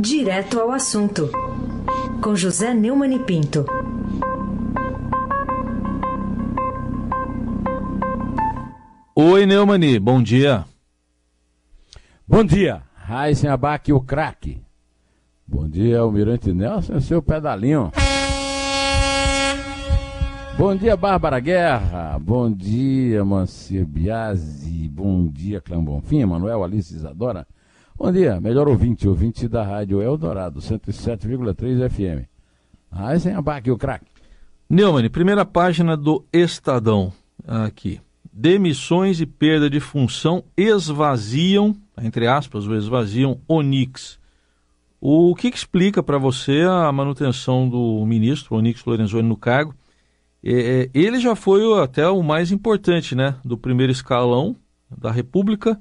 Direto ao assunto, com José Neumann e Pinto. Oi, Neumani, bom dia. Bom dia, Raíssen Abac, o craque. Bom dia, Almirante Nelson, seu pedalinho. Bom dia, Bárbara Guerra. Bom dia, Mancia Biasi. Bom dia, Clã Bonfim, Manuel Alice Isadora. Bom dia, melhor ouvinte, ouvinte da Rádio Eldorado, 107,3 FM. Abac, o craque. Neumann, primeira página do Estadão, aqui. Demissões e perda de função esvaziam, entre aspas, o esvaziam Onix. O que, que explica para você a manutenção do ministro Onix Lorenzoni no cargo? É, ele já foi até o mais importante, né, do primeiro escalão da República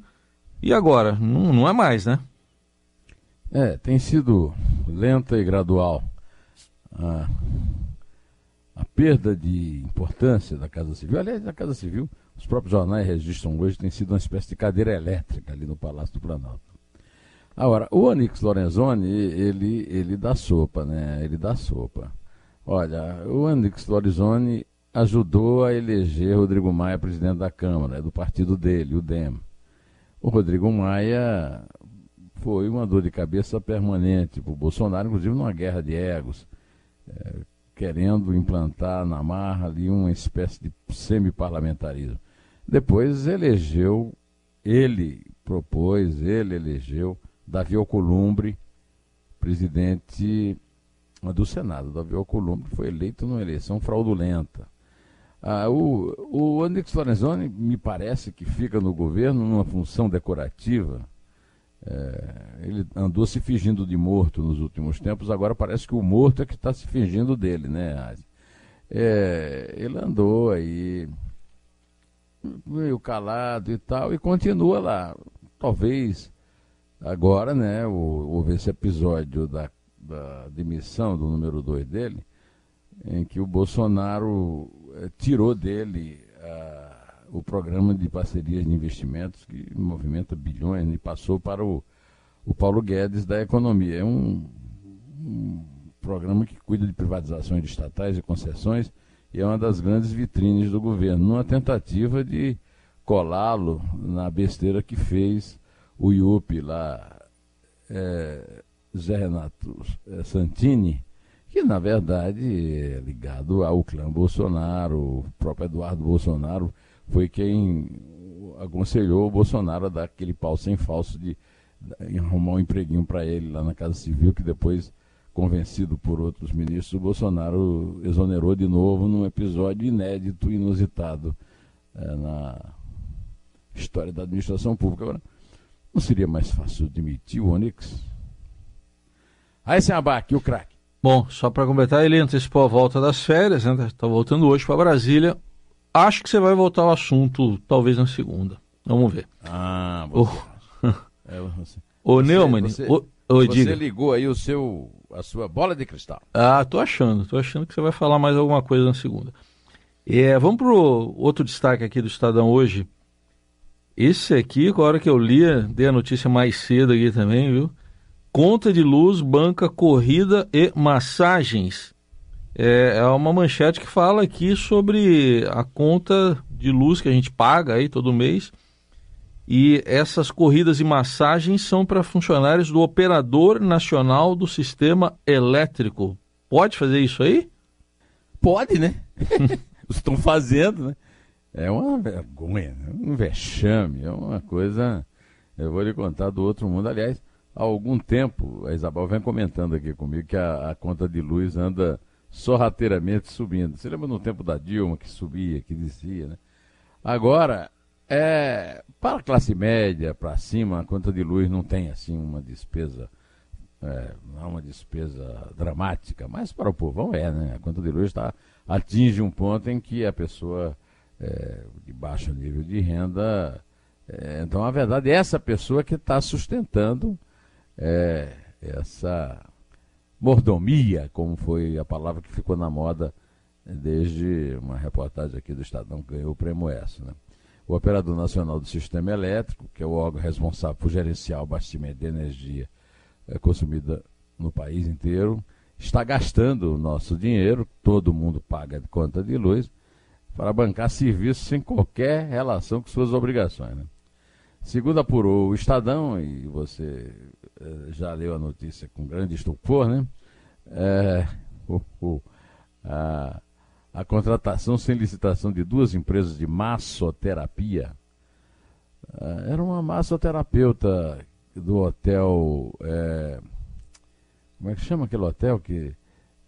e agora não, não é mais, né? É, tem sido lenta e gradual a, a perda de importância da Casa Civil. Aliás, da Casa Civil os próprios jornais registram hoje, tem sido uma espécie de cadeira elétrica ali no Palácio do Planalto. Agora, o Onix Lorenzoni, ele, ele dá sopa, né? Ele dá sopa. Olha, o Onix Lorenzoni ajudou a eleger Rodrigo Maia presidente da Câmara, é do partido dele, o DEM. O Rodrigo Maia foi uma dor de cabeça permanente para o Bolsonaro, inclusive numa guerra de egos. É, querendo implantar na marra ali uma espécie de semi-parlamentarismo. Depois elegeu, ele propôs, ele elegeu Davi Alcolumbre, presidente do Senado. Davi Alcolumbre foi eleito numa eleição fraudulenta. Ah, o, o Andrix Lorenzoni me parece que fica no governo numa função decorativa. É, ele andou se fingindo de morto nos últimos tempos, agora parece que o morto é que está se fingindo dele, né, é, ele andou aí meio calado e tal, e continua lá. Talvez agora, né, houve esse episódio da, da demissão do número 2 dele, em que o Bolsonaro tirou dele ah, o programa de parcerias de investimentos, que movimenta bilhões, e passou para o, o Paulo Guedes da economia. É um, um programa que cuida de privatizações de estatais e concessões e é uma das grandes vitrines do governo, numa tentativa de colá-lo na besteira que fez o IUP lá, é, Zé Renato é, Santini, que na verdade é ligado ao clã Bolsonaro, o próprio Eduardo Bolsonaro foi quem aconselhou o Bolsonaro a dar aquele pau sem falso de, de arrumar um empreguinho para ele lá na Casa Civil, que depois convencido por outros ministros, o Bolsonaro exonerou de novo num episódio inédito, inusitado é, na história da administração pública. Agora, não seria mais fácil demitir o Onix? Aí, abaque, o craque. Bom, só para completar, ele antecipou a volta das férias, né? Está voltando hoje para Brasília. Acho que você vai voltar ao assunto, talvez na segunda. Vamos ver. Ah, você. Oh. é, você. Ô, Neumann, você, o, você diga. ligou aí o seu a sua bola de cristal. Ah, tô achando, tô achando que você vai falar mais alguma coisa na segunda. É, vamos pro outro destaque aqui do Estadão hoje. Esse aqui, a hora que eu li, dei a notícia mais cedo aqui também, viu? Conta de luz, banca, corrida e massagens. É, é uma manchete que fala aqui sobre a conta de luz que a gente paga aí todo mês e essas corridas e massagens são para funcionários do Operador Nacional do Sistema Elétrico. Pode fazer isso aí? Pode, né? Estão fazendo, né? É uma vergonha, né? um vexame, é uma coisa. Eu vou lhe contar do outro mundo. Aliás, há algum tempo, a Isabel vem comentando aqui comigo que a, a conta de luz anda sorrateiramente subindo. Você lembra no tempo da Dilma que subia, que descia, né? Agora, é, para a classe média, para cima, a conta de luz não tem assim uma despesa, é, não é uma despesa dramática, mas para o povão é, né? A conta de luz tá, atinge um ponto em que a pessoa é, de baixo nível de renda. É, então, a verdade é essa pessoa que está sustentando é, essa mordomia, como foi a palavra que ficou na moda desde uma reportagem aqui do Estadão que ganhou o prêmio ESSO, né? o Operador Nacional do Sistema Elétrico, que é o órgão responsável por gerenciar o abastecimento de energia é consumida no país inteiro, está gastando o nosso dinheiro, todo mundo paga conta de luz, para bancar serviços sem qualquer relação com suas obrigações. Né? Segundo apurou o Estadão, e você eh, já leu a notícia com grande estupor, né? É, a, a, contratação sem licitação de duas empresas de massoterapia. Eh, era uma massoterapeuta do hotel. É, como é que chama aquele hotel que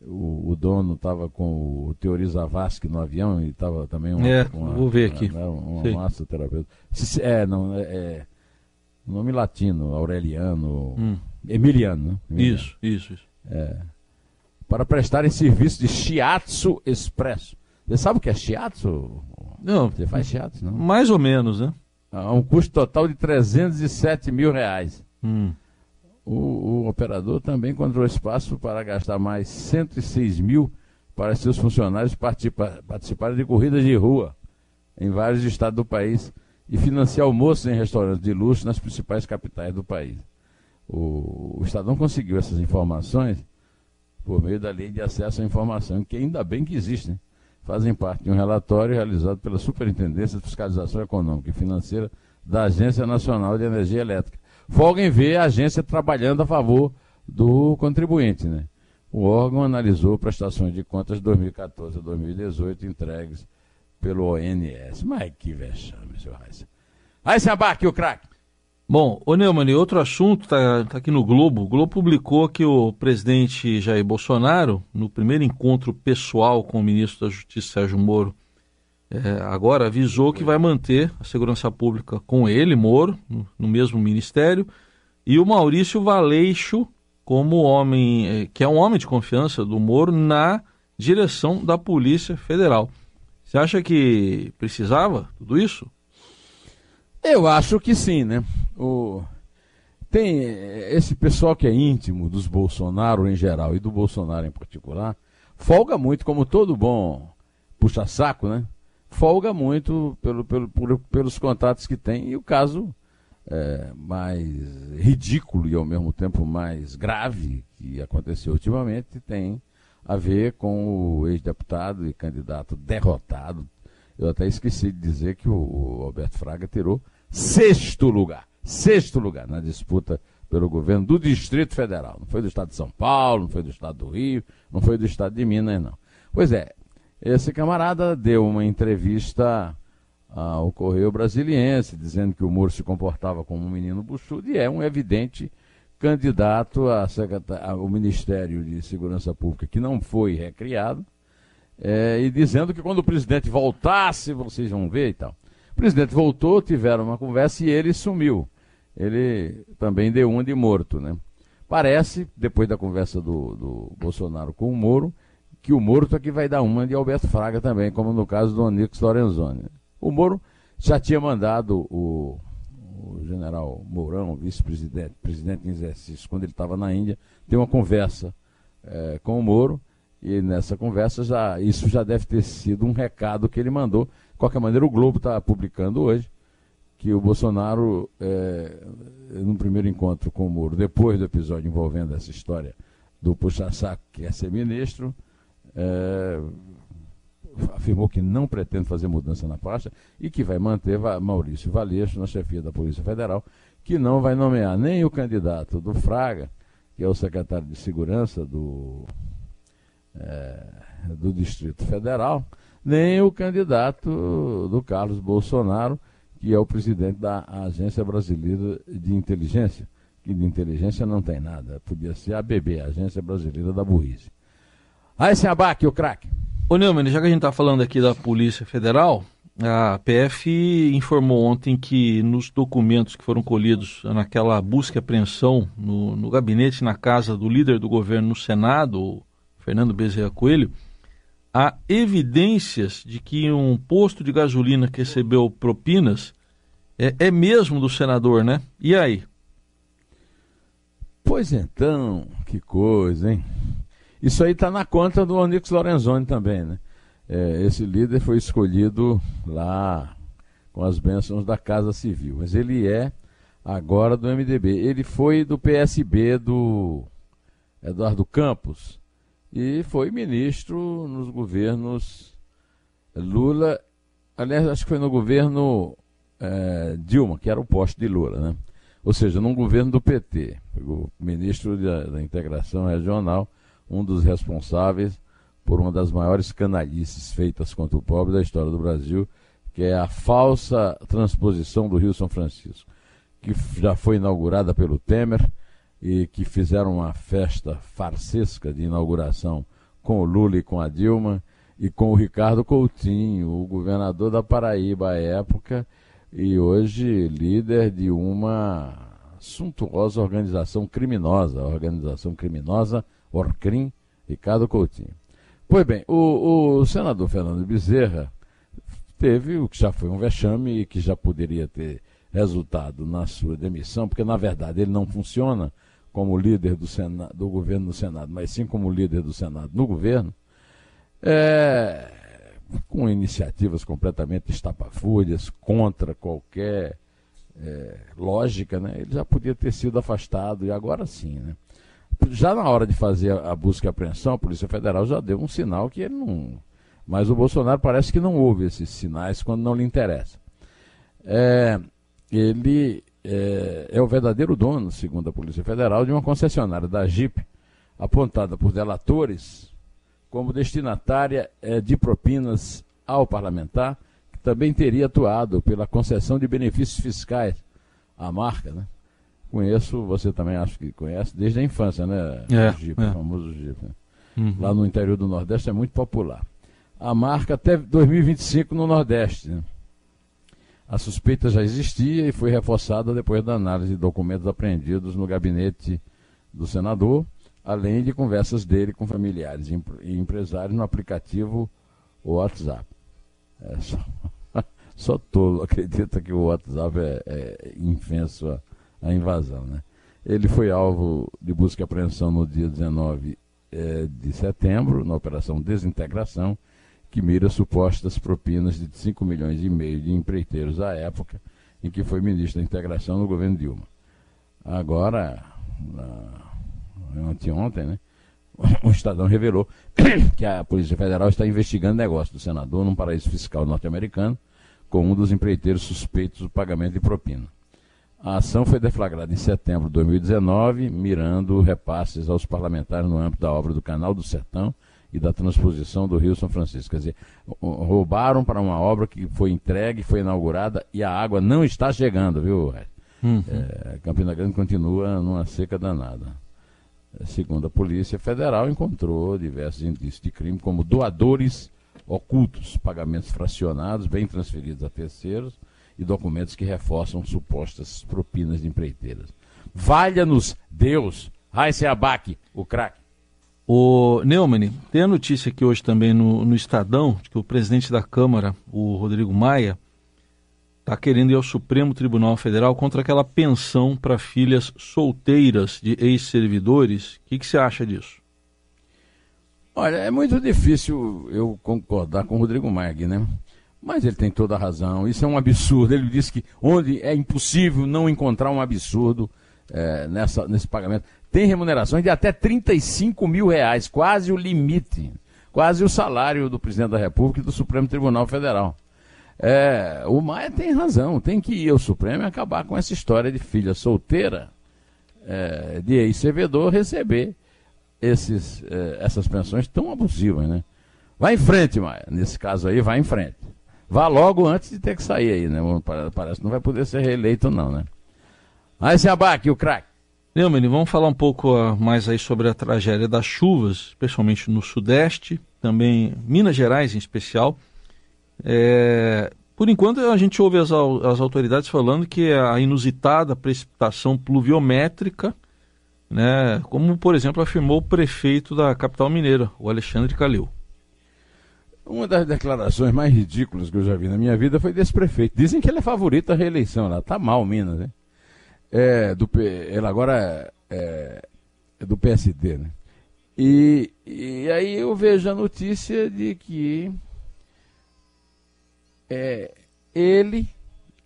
o, o dono estava com o Teori Zavascki no avião e estava também uma, é, uma, vou ver aqui. Uma, uma massoterapeuta. É, não, é, é, nome latino, Aureliano, hum. Emiliano, né? Emiliano. Isso, isso, isso. É, para prestarem serviço de shiatsu expresso. Você sabe o que é shiatsu? Não. Você faz shiatsu, não? Mais ou menos, né? A um custo total de 307 mil reais. Hum. O, o, operador também encontrou espaço para gastar mais 106 mil para seus funcionários participa, participarem de corridas de rua em vários estados do país e financiar almoços em restaurantes de luxo nas principais capitais do país. O, o Estadão conseguiu essas informações por meio da Lei de Acesso à Informação, que ainda bem que existe, né? fazem parte de um relatório realizado pela Superintendência de Fiscalização Econômica e Financeira da Agência Nacional de Energia Elétrica. Folga em ver a agência trabalhando a favor do contribuinte. Né? O órgão analisou prestações de contas de 2014 a 2018 entregues pelo ONS. Mas que vexame, seu Raíssa. Aí se abaque o craque. Bom, ô Neumann, outro assunto está tá aqui no Globo. O Globo publicou que o presidente Jair Bolsonaro, no primeiro encontro pessoal com o ministro da Justiça Sérgio Moro, é, agora avisou que vai manter a segurança pública com ele, Moro, no, no mesmo ministério, e o Maurício Valeixo como homem, é, que é um homem de confiança do Moro, na direção da Polícia Federal. Você acha que precisava tudo isso? Eu acho que sim, né? O... Tem esse pessoal que é íntimo dos Bolsonaro em geral e do Bolsonaro em particular, folga muito, como todo bom puxa-saco, né? Folga muito pelo, pelo, pelos contatos que tem. E o caso é, mais ridículo e ao mesmo tempo mais grave que aconteceu ultimamente tem a ver com o ex-deputado e candidato derrotado, eu até esqueci de dizer que o Alberto Fraga tirou sexto lugar. Sexto lugar na disputa pelo governo do Distrito Federal. Não foi do estado de São Paulo, não foi do estado do Rio, não foi do estado de Minas, não. Pois é, esse camarada deu uma entrevista ao Correio Brasiliense, dizendo que o Moro se comportava como um menino buchudo, e é um evidente candidato ao Ministério de Segurança Pública, que não foi recriado, é, e dizendo que quando o presidente voltasse, vocês vão ver e tal. O presidente voltou, tiveram uma conversa e ele sumiu. Ele também deu uma de morto, né? Parece, depois da conversa do, do Bolsonaro com o Moro, que o Moro aqui vai dar uma de Alberto Fraga também, como no caso do Onix Lorenzoni. O Moro já tinha mandado o, o general Mourão, vice-presidente, presidente em exercício, quando ele estava na Índia, ter uma conversa é, com o Moro e nessa conversa já isso já deve ter sido um recado que ele mandou. De qualquer maneira, o Globo está publicando hoje que o Bolsonaro, é, no primeiro encontro com o Moro, depois do episódio envolvendo essa história do puxa-saco que é ser ministro, é, afirmou que não pretende fazer mudança na pasta e que vai manter Maurício Valeixo na chefia da Polícia Federal, que não vai nomear nem o candidato do Fraga, que é o secretário de Segurança do é, do Distrito Federal, nem o candidato do Carlos Bolsonaro, que é o presidente da Agência Brasileira de Inteligência, que de inteligência não tem nada. Podia ser a ABB, Agência Brasileira da Burrice. Aí se abaque, o craque. Ô Neumann, já que a gente está falando aqui da Polícia Federal, a PF informou ontem que nos documentos que foram colhidos naquela busca e apreensão no, no gabinete, na casa do líder do governo no Senado, Fernando Bezerra Coelho, há evidências de que um posto de gasolina que recebeu propinas é, é mesmo do senador, né? E aí? Pois então, que coisa, hein? Isso aí está na conta do Onix Lorenzoni também, né? É, esse líder foi escolhido lá com as bênçãos da Casa Civil, mas ele é agora do MDB. Ele foi do PSB do Eduardo Campos e foi ministro nos governos Lula, aliás, acho que foi no governo é, Dilma, que era o posto de Lula, né? Ou seja, num governo do PT, o ministro da, da Integração Regional, um dos responsáveis por uma das maiores canalices feitas contra o pobre da história do Brasil, que é a falsa transposição do Rio São Francisco, que já foi inaugurada pelo Temer e que fizeram uma festa farsesca de inauguração com o Lula e com a Dilma e com o Ricardo Coutinho, o governador da Paraíba à época e hoje líder de uma suntuosa organização criminosa, organização criminosa Orcrim, Ricardo Coutinho. Pois bem, o, o senador Fernando Bezerra teve o que já foi um vexame e que já poderia ter resultado na sua demissão, porque na verdade ele não funciona como líder do, Senado, do governo no Senado, mas sim como líder do Senado no governo, é, com iniciativas completamente estapafúrdias, contra qualquer é, lógica, né? ele já podia ter sido afastado, e agora sim. Né? Já na hora de fazer a, busca e apreensão, a Polícia Federal já deu um sinal que ele não. Mas o Bolsonaro parece que não ouve esses sinais quando não lhe interessa. É, ele é, é, o verdadeiro dono, segundo a Polícia Federal, de uma concessionária da Jeep, apontada por delatores como destinatária é, de propinas ao parlamentar, que também teria atuado pela concessão de benefícios fiscais à marca, né? Conheço, você também acho que conhece, desde a infância, né? É, o Jeep, é. o famoso Jeep. Né? Uhum. Lá no interior do Nordeste é muito popular. A marca até 2025 no Nordeste. Né? A suspeita já existia e foi reforçada depois da análise de documentos apreendidos no gabinete do senador além de conversas dele com familiares e empresários no aplicativo WhatsApp. É só, só tolo acredita que o WhatsApp é, é infenso a, a, invasão. Né? Ele foi alvo de busca e apreensão no dia 19 é, de setembro, na Operação Desintegração, que mira supostas propinas de 5 milhões e meio de empreiteiros à época em que foi ministro da Integração no governo Dilma. Agora, na anteontem, né? O Estadão revelou que a Polícia Federal está investigando negócio do senador num paraíso fiscal norte-americano com um dos empreiteiros suspeitos do pagamento de propina. A ação foi deflagrada em setembro de 2019, mirando repasses aos parlamentares no âmbito da obra do Canal do Sertão e da transposição do Rio São Francisco. Quer dizer, roubaram para uma obra que foi entregue, foi inaugurada e a água não está chegando, viu, uhum. é, Campina Grande continua numa seca danada segundo a Polícia Federal, encontrou diversos indícios de crime, como doadores ocultos, pagamentos fracionados, bem transferidos a terceiros e documentos que reforçam supostas propinas de empreiteiras. Valha-nos Deus! Raíssa Abac, o craque. O Neumann, tem a notícia aqui hoje também no, no Estadão, de que o presidente da Câmara, o Rodrigo Maia, está querendo ir ao Supremo Tribunal Federal contra aquela pensão para filhas solteiras de ex-servidores. O que, que, você acha disso? Olha, é muito difícil eu concordar com o Rodrigo Mag, né? Mas ele tem toda a razão. Isso é um absurdo. Ele disse que onde é impossível não encontrar um absurdo é, nessa, nesse pagamento. Tem remunerações de até 35 mil reais, quase o limite, quase o salário do presidente da República e do Supremo Tribunal Federal. É, o Maia tem razão, tem que ir ao Supremo e acabar com essa história de filha solteira, é, de ex-servidor receber esses, é, essas pensões tão abusivas, né? Vai em frente, Maia. Nesse caso aí, vai em frente. Vá logo antes de ter que sair aí, né? Parece que não vai poder ser reeleito, não, né? Mas se abaque, o craque. Neumann, vamos falar um pouco uh, mais aí sobre a tragédia das chuvas, especialmente no Sudeste, também Minas Gerais em especial. É, por enquanto, a gente ouve as, as autoridades falando que a inusitada precipitação pluviométrica, né, como, por exemplo, afirmou o prefeito da capital mineira, o Alexandre Calil. Uma das declarações mais ridículas que eu já vi na minha vida foi desse prefeito. Dizem que ele é favorito à reeleição lá. Tá mal, Minas, né? É, do, ele agora é, é do PSD, né? E, e aí eu vejo a notícia de que é, ele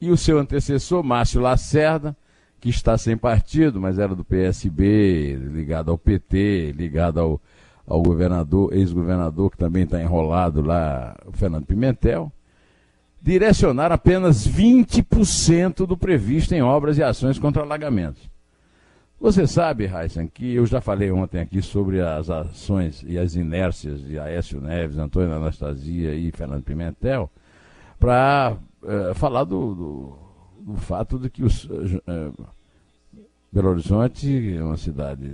e o seu antecessor, Márcio Lacerda, que está sem partido, mas era do PSB, ligado ao PT, ligado ao, ao governador, ex-governador, que também está enrolado lá, o Fernando Pimentel, direcionar apenas 20% do previsto em obras e ações contra alagamentos. Você sabe, Heisen, que eu já falei ontem aqui sobre as ações e as inércias de Aécio Neves, Antônio Anastasia e Fernando Pimentel, para é, falar do, do, do, fato de que os, é, Belo Horizonte é uma cidade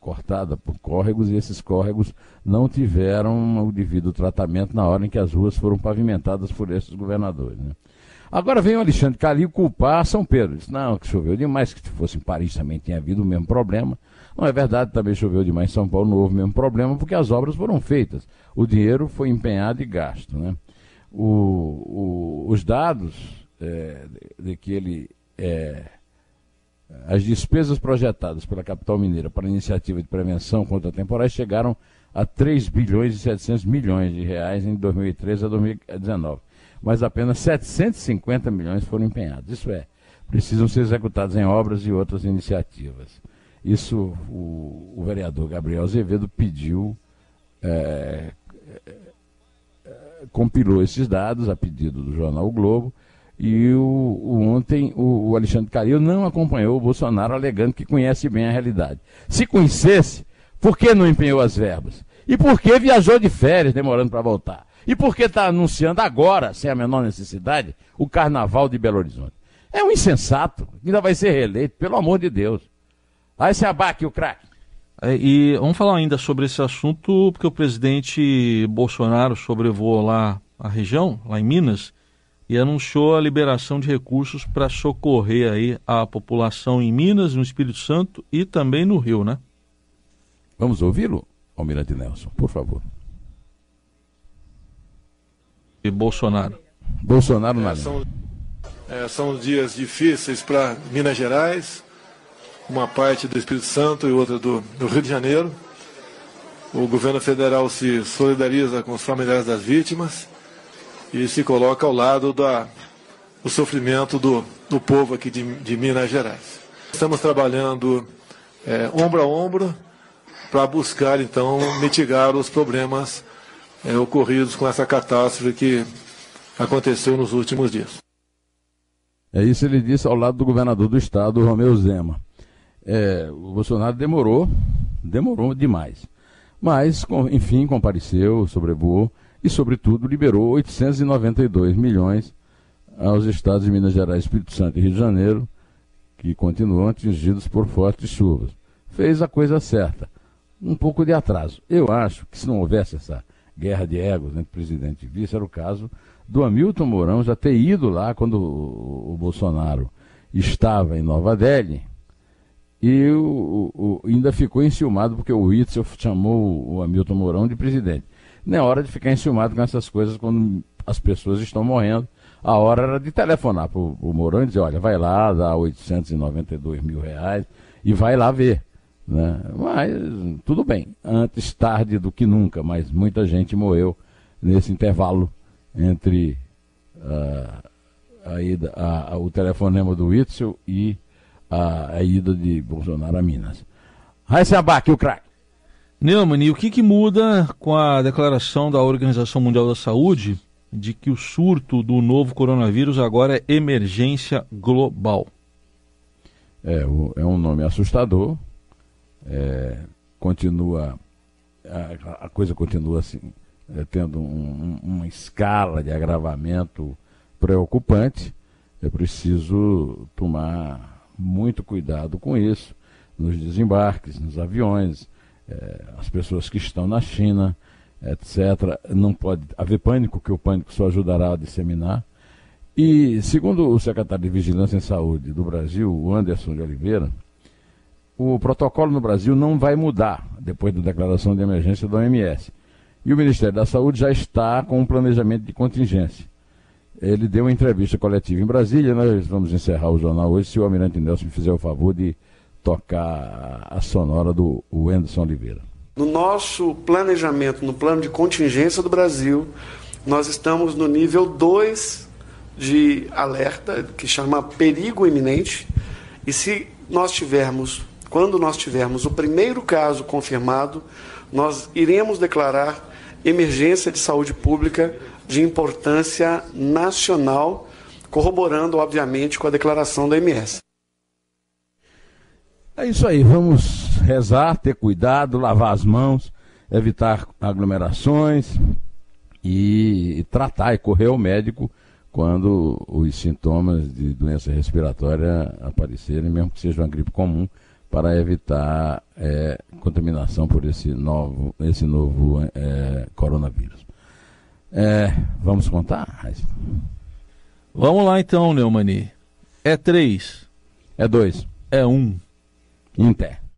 cortada por córregos e esses córregos não tiveram o devido tratamento na hora em que as ruas foram pavimentadas por esses governadores. Né? Agora vem o Alexandre Calil culpar São Pedro. Diz, não, que choveu demais, que se fosse em Paris também tinha havido o mesmo problema. Não é verdade, também choveu demais em São Paulo, não houve o mesmo problema, porque as obras foram feitas. O dinheiro foi empenhado e gasto. Né? O, o, os dados é, de, de, que ele. É, as despesas projetadas pela capital mineira para a iniciativa de prevenção contra temporais chegaram a 3 bilhões e 700 milhões de reais em 2013 a 2019 mas apenas 750 milhões foram empenhados. Isso é, precisam ser executados em obras e outras iniciativas. Isso o, o vereador Gabriel Azevedo pediu, é, é, compilou esses dados a pedido do jornal o Globo, e o, o ontem o, o, Alexandre Calil não acompanhou o Bolsonaro, alegando que conhece bem a realidade. Se conhecesse, por que não empenhou as verbas? E por que viajou de férias, demorando para voltar? E por que está anunciando agora, sem a menor necessidade, o carnaval de Belo Horizonte? É um insensato, ainda vai ser reeleito, pelo amor de Deus. Aí se abaque o craque. É, e vamos falar ainda sobre esse assunto, porque o presidente Bolsonaro sobrevoou lá a região, lá em Minas, e anunciou a liberação de recursos para socorrer aí a população em Minas, no Espírito Santo e também no Rio, né? Vamos ouvi-lo, Almirante Nelson, por favor e Bolsonaro? Bolsonaro na é, são, é, são dias difíceis para Minas Gerais, uma parte do Espírito Santo e outra do, do Rio de Janeiro. O governo federal se solidariza com os familiares das vítimas e se coloca ao lado da, do sofrimento do, do povo aqui de, de Minas Gerais. Estamos trabalhando é, ombro a ombro para buscar, então, mitigar os problemas é, ocorridos com essa catástrofe que aconteceu nos últimos dias. É isso ele disse ao lado do governador do estado, Romeu Zema. É, o Bolsonaro demorou, demorou demais. Mas, enfim, compareceu, sobrevoou e, sobretudo, liberou 892 milhões aos estados de Minas Gerais, Espírito Santo e Rio de Janeiro, que continuam atingidos por fortes chuvas. Fez a coisa certa. Um pouco de atraso. Eu acho que se não houvesse essa guerra de egos entre presidente e vice, era o caso do Hamilton Mourão já ter ido lá quando o, Bolsonaro estava em Nova Delhi e o, o, ainda ficou enciumado porque o Witzel chamou o Hamilton Mourão de presidente. Não é hora de ficar enciumado com essas coisas quando as pessoas estão morrendo. A hora era de telefonar para o Mourão e dizer, olha, vai lá, dá 892 mil reais e vai lá ver. Né? Mas tudo bem, antes tarde do que nunca, mas muita gente morreu nesse intervalo entre uh, a ida, a, a, o telefonema do Witzel e a, ida de Bolsonaro a Minas. Raíssa Abac, o craque. Neumann, e o que, que muda com a declaração da Organização Mundial da Saúde de que o surto do novo coronavírus agora é emergência global? É, é um nome assustador, é, continua, a, a, coisa continua assim, é, tendo um, uma escala de agravamento preocupante. É preciso tomar muito cuidado com isso, nos desembarques, nos aviões, é, as pessoas que estão na China, etc. Não pode haver pânico, que o pânico só ajudará a disseminar. E, segundo o secretário de Vigilância em Saúde do Brasil, o Anderson de Oliveira, o protocolo no Brasil não vai mudar depois da declaração de emergência da OMS. E o Ministério da Saúde já está com um planejamento de contingência. Ele deu uma entrevista coletiva em Brasília, nós vamos encerrar o jornal hoje, se o Almirante Nelson me fizer o favor de tocar a sonora do Anderson Oliveira. No nosso planejamento, no plano de contingência do Brasil, nós estamos no nível 2 de alerta, que chama perigo iminente, E se nós tivermos, quando nós tivermos o primeiro caso confirmado, nós iremos declarar emergência de saúde pública de importância nacional, corroborando, obviamente, com a declaração da MS. É isso aí, vamos rezar, ter cuidado, lavar as mãos, evitar aglomerações e tratar e correr ao médico quando os sintomas de doença respiratória aparecerem, mesmo que seja uma gripe comum, para evitar é, contaminação por esse novo, esse novo é, coronavírus. É, vamos contar? Vamos lá então, Neumani. É três. É dois. É um. Em pé.